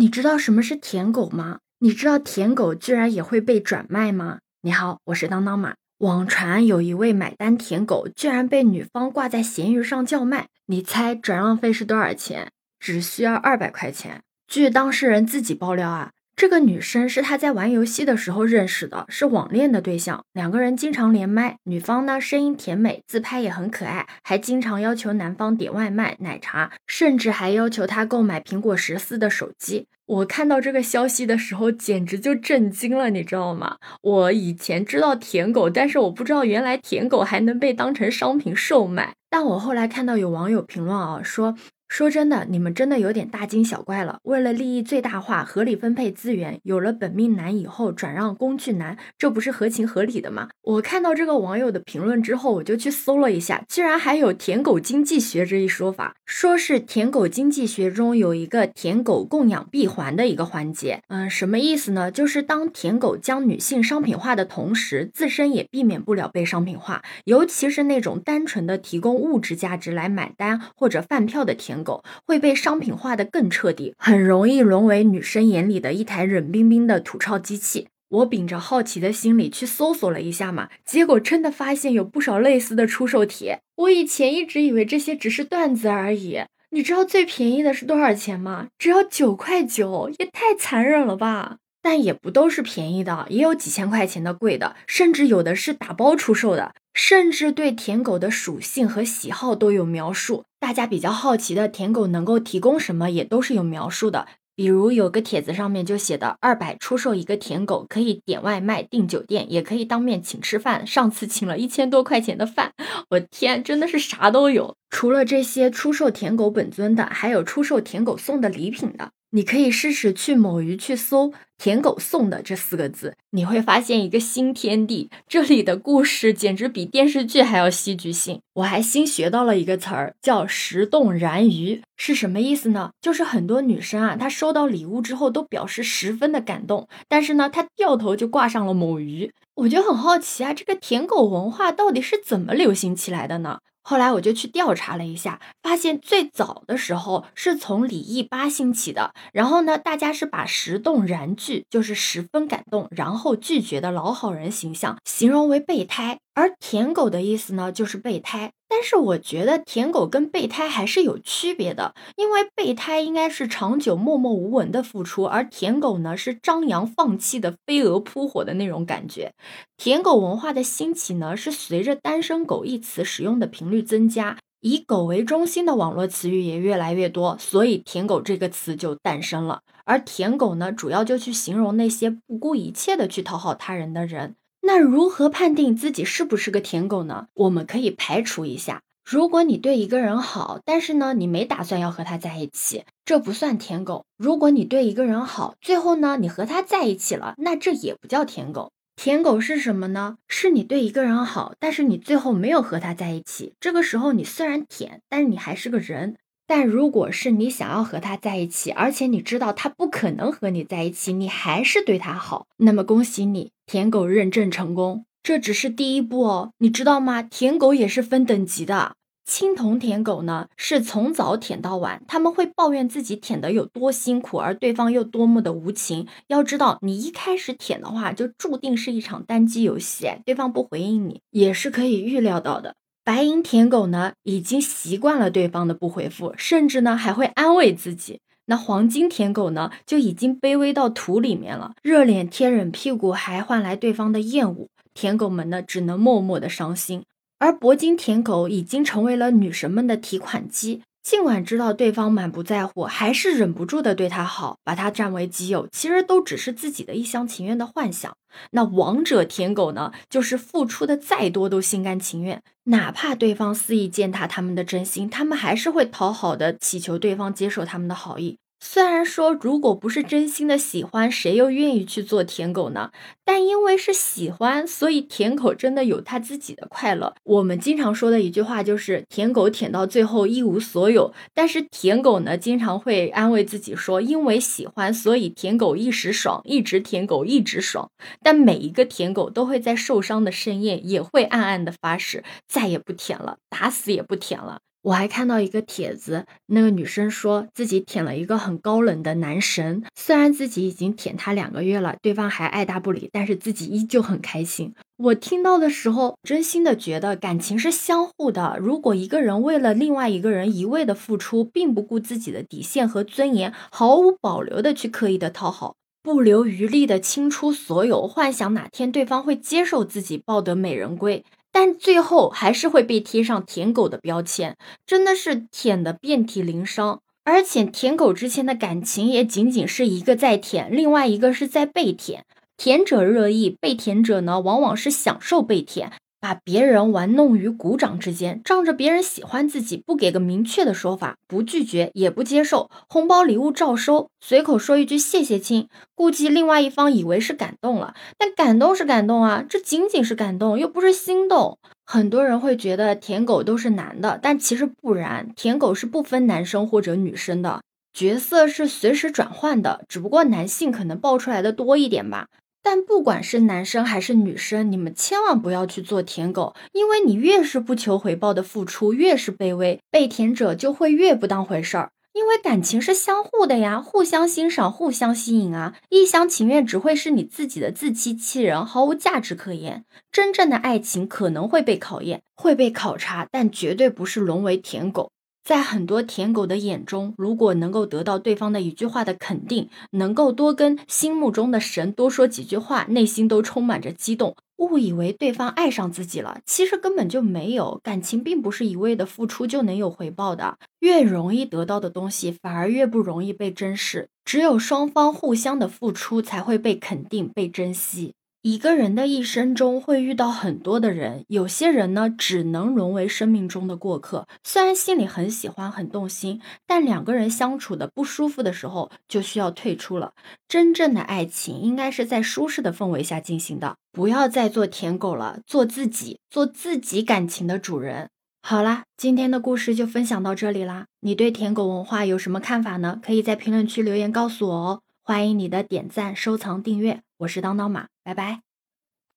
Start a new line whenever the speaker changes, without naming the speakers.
你知道什么是舔狗吗？你知道舔狗居然也会被转卖吗？你好，我是当当马。网传有一位买单舔狗，居然被女方挂在闲鱼上叫卖。你猜转让费是多少钱？只需要二百块钱。据当事人自己爆料啊。这个女生是他在玩游戏的时候认识的，是网恋的对象，两个人经常连麦。女方呢声音甜美，自拍也很可爱，还经常要求男方点外卖、奶茶，甚至还要求他购买苹果十四的手机。我看到这个消息的时候，简直就震惊了，你知道吗？我以前知道舔狗，但是我不知道原来舔狗还能被当成商品售卖。但我后来看到有网友评论啊，说。说真的，你们真的有点大惊小怪了。为了利益最大化、合理分配资源，有了本命男以后转让工具男，这不是合情合理的吗？我看到这个网友的评论之后，我就去搜了一下，居然还有舔狗经济学这一说法，说是舔狗经济学中有一个舔狗供养闭环的一个环节。嗯，什么意思呢？就是当舔狗将女性商品化的同时，自身也避免不了被商品化，尤其是那种单纯的提供物质价值来买单或者饭票的舔。狗会被商品化的更彻底，很容易沦为女生眼里的一台冷冰冰的吐槽机器。我秉着好奇的心理去搜索了一下嘛，结果真的发现有不少类似的出售帖。我以前一直以为这些只是段子而已。你知道最便宜的是多少钱吗？只要九块九，也太残忍了吧！但也不都是便宜的，也有几千块钱的贵的，甚至有的是打包出售的，甚至对舔狗的属性和喜好都有描述。大家比较好奇的舔狗能够提供什么，也都是有描述的。比如有个帖子上面就写的二百出售一个舔狗，可以点外卖、订酒店，也可以当面请吃饭。上次请了一千多块钱的饭，我天，真的是啥都有。除了这些出售舔狗本尊的，还有出售舔狗送的礼品的。你可以试试去某鱼去搜“舔狗送的”这四个字，你会发现一个新天地。这里的故事简直比电视剧还要戏剧性。我还新学到了一个词儿，叫“石动燃鱼”，是什么意思呢？就是很多女生啊，她收到礼物之后都表示十分的感动，但是呢，她掉头就挂上了某鱼。我就很好奇啊，这个舔狗文化到底是怎么流行起来的呢？后来我就去调查了一下，发现最早的时候是从李毅八兴起的。然后呢，大家是把十动燃拒，就是十分感动，然后拒绝的老好人形象，形容为备胎。而舔狗的意思呢，就是备胎。但是我觉得舔狗跟备胎还是有区别的，因为备胎应该是长久默默无闻的付出，而舔狗呢是张扬放弃的飞蛾扑火的那种感觉。舔狗文化的兴起呢，是随着“单身狗”一词使用的频率增加，以狗为中心的网络词语也越来越多，所以舔狗这个词就诞生了。而舔狗呢，主要就去形容那些不顾一切的去讨好他人的人。那如何判定自己是不是个舔狗呢？我们可以排除一下，如果你对一个人好，但是呢，你没打算要和他在一起，这不算舔狗。如果你对一个人好，最后呢，你和他在一起了，那这也不叫舔狗。舔狗是什么呢？是你对一个人好，但是你最后没有和他在一起，这个时候你虽然舔，但是你还是个人。但如果是你想要和他在一起，而且你知道他不可能和你在一起，你还是对他好，那么恭喜你，舔狗认证成功。这只是第一步哦，你知道吗？舔狗也是分等级的。青铜舔狗呢，是从早舔到晚，他们会抱怨自己舔的有多辛苦，而对方又多么的无情。要知道，你一开始舔的话，就注定是一场单机游戏，对方不回应你也是可以预料到的。白银舔狗呢，已经习惯了对方的不回复，甚至呢还会安慰自己。那黄金舔狗呢，就已经卑微到土里面了，热脸贴冷屁股，还换来对方的厌恶。舔狗们呢，只能默默的伤心。而铂金舔狗已经成为了女神们的提款机。尽管知道对方满不在乎，还是忍不住的对他好，把他占为己有，其实都只是自己的一厢情愿的幻想。那王者舔狗呢，就是付出的再多都心甘情愿，哪怕对方肆意践踏他们的真心，他们还是会讨好的祈求对方接受他们的好意。虽然说，如果不是真心的喜欢，谁又愿意去做舔狗呢？但因为是喜欢，所以舔狗真的有他自己的快乐。我们经常说的一句话就是，舔狗舔到最后一无所有。但是舔狗呢，经常会安慰自己说，因为喜欢，所以舔狗一时爽，一直舔狗一直爽。但每一个舔狗都会在受伤的深夜，也会暗暗的发誓，再也不舔了，打死也不舔了。我还看到一个帖子，那个女生说自己舔了一个很高冷的男神，虽然自己已经舔他两个月了，对方还爱答不理，但是自己依旧很开心。我听到的时候，真心的觉得感情是相互的。如果一个人为了另外一个人一味的付出，并不顾自己的底线和尊严，毫无保留的去刻意的讨好，不留余力的倾出所有，幻想哪天对方会接受自己，抱得美人归。但最后还是会被贴上舔狗的标签，真的是舔的遍体鳞伤。而且舔狗之间的感情也仅仅是一个在舔，另外一个是在被舔。舔者热议，被舔者呢，往往是享受被舔。把别人玩弄于股掌之间，仗着别人喜欢自己，不给个明确的说法，不拒绝也不接受，红包礼物照收，随口说一句谢谢亲，估计另外一方以为是感动了，但感动是感动啊，这仅仅是感动，又不是心动。很多人会觉得舔狗都是男的，但其实不然，舔狗是不分男生或者女生的，角色是随时转换的，只不过男性可能爆出来的多一点吧。但不管是男生还是女生，你们千万不要去做舔狗，因为你越是不求回报的付出，越是卑微，被舔者就会越不当回事儿。因为感情是相互的呀，互相欣赏，互相吸引啊，一厢情愿只会是你自己的自欺欺人，毫无价值可言。真正的爱情可能会被考验，会被考察，但绝对不是沦为舔狗。在很多舔狗的眼中，如果能够得到对方的一句话的肯定，能够多跟心目中的神多说几句话，内心都充满着激动，误以为对方爱上自己了，其实根本就没有。感情并不是一味的付出就能有回报的，越容易得到的东西，反而越不容易被珍视。只有双方互相的付出，才会被肯定、被珍惜。一个人的一生中会遇到很多的人，有些人呢只能沦为生命中的过客。虽然心里很喜欢、很动心，但两个人相处的不舒服的时候就需要退出了。真正的爱情应该是在舒适的氛围下进行的，不要再做舔狗了，做自己，做自己感情的主人。好啦，今天的故事就分享到这里啦。你对舔狗文化有什么看法呢？可以在评论区留言告诉我哦。欢迎你的点赞、收藏、订阅，我是当当马，拜拜。